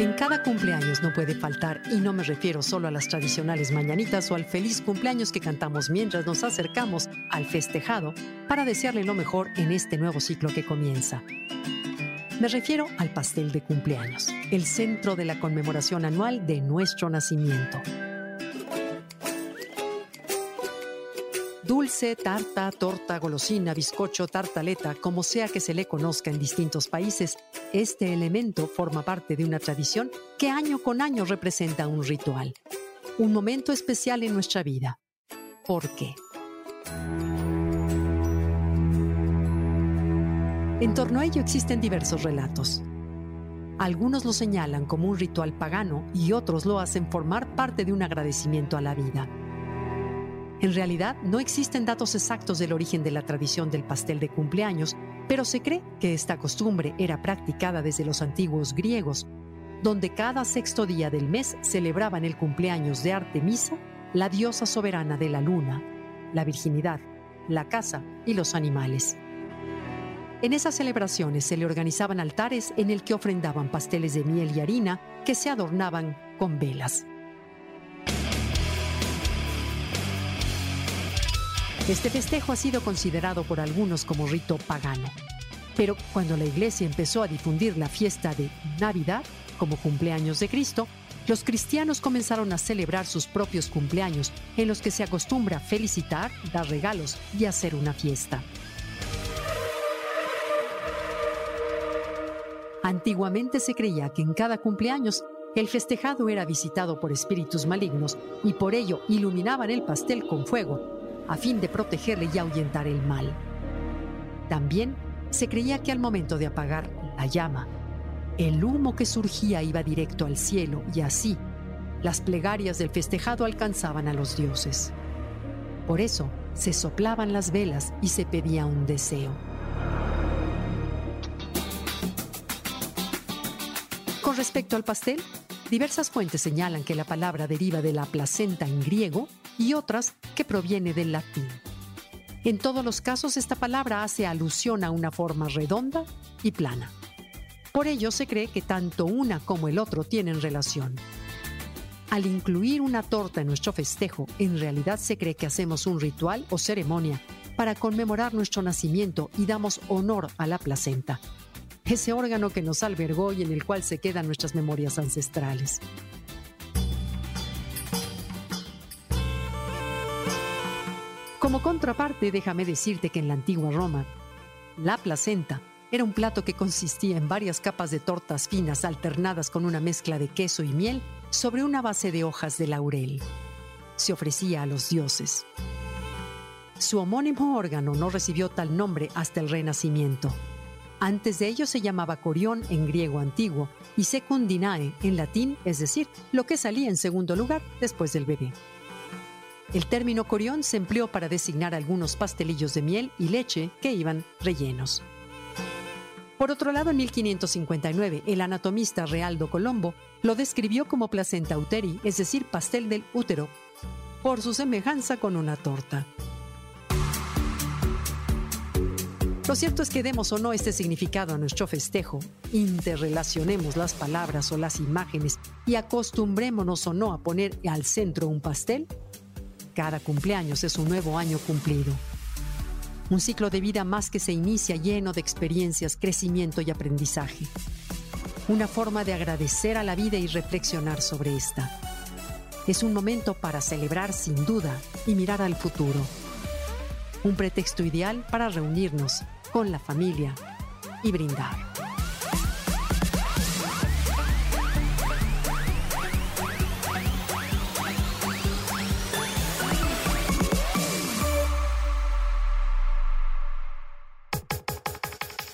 En cada cumpleaños no puede faltar, y no me refiero solo a las tradicionales mañanitas o al feliz cumpleaños que cantamos mientras nos acercamos al festejado para desearle lo mejor en este nuevo ciclo que comienza. Me refiero al pastel de cumpleaños, el centro de la conmemoración anual de nuestro nacimiento. Dulce, tarta, torta, golosina, bizcocho, tartaleta, como sea que se le conozca en distintos países, este elemento forma parte de una tradición que año con año representa un ritual, un momento especial en nuestra vida. ¿Por qué? En torno a ello existen diversos relatos. Algunos lo señalan como un ritual pagano y otros lo hacen formar parte de un agradecimiento a la vida. En realidad, no existen datos exactos del origen de la tradición del pastel de cumpleaños, pero se cree que esta costumbre era practicada desde los antiguos griegos, donde cada sexto día del mes celebraban el cumpleaños de Artemisa, la diosa soberana de la luna, la virginidad, la casa y los animales. En esas celebraciones se le organizaban altares en el que ofrendaban pasteles de miel y harina que se adornaban con velas. Este festejo ha sido considerado por algunos como rito pagano. Pero cuando la iglesia empezó a difundir la fiesta de Navidad como cumpleaños de Cristo, los cristianos comenzaron a celebrar sus propios cumpleaños en los que se acostumbra felicitar, dar regalos y hacer una fiesta. Antiguamente se creía que en cada cumpleaños el festejado era visitado por espíritus malignos y por ello iluminaban el pastel con fuego a fin de protegerle y ahuyentar el mal. También se creía que al momento de apagar la llama, el humo que surgía iba directo al cielo y así las plegarias del festejado alcanzaban a los dioses. Por eso se soplaban las velas y se pedía un deseo. Con respecto al pastel, diversas fuentes señalan que la palabra deriva de la placenta en griego y otras que proviene del latín. En todos los casos esta palabra hace alusión a una forma redonda y plana. Por ello se cree que tanto una como el otro tienen relación. Al incluir una torta en nuestro festejo, en realidad se cree que hacemos un ritual o ceremonia para conmemorar nuestro nacimiento y damos honor a la placenta, ese órgano que nos albergó y en el cual se quedan nuestras memorias ancestrales. Como contraparte, déjame decirte que en la antigua Roma, la placenta era un plato que consistía en varias capas de tortas finas alternadas con una mezcla de queso y miel sobre una base de hojas de laurel. Se ofrecía a los dioses. Su homónimo órgano no recibió tal nombre hasta el Renacimiento. Antes de ello se llamaba corión en griego antiguo y secundinae en latín, es decir, lo que salía en segundo lugar después del bebé. El término corión se empleó para designar algunos pastelillos de miel y leche que iban rellenos. Por otro lado, en 1559, el anatomista Realdo Colombo lo describió como placenta uteri, es decir, pastel del útero, por su semejanza con una torta. Lo cierto es que demos o no este significado a nuestro festejo, interrelacionemos las palabras o las imágenes y acostumbrémonos o no a poner al centro un pastel, cada cumpleaños es un nuevo año cumplido. Un ciclo de vida más que se inicia lleno de experiencias, crecimiento y aprendizaje. Una forma de agradecer a la vida y reflexionar sobre esta. Es un momento para celebrar sin duda y mirar al futuro. Un pretexto ideal para reunirnos con la familia y brindar.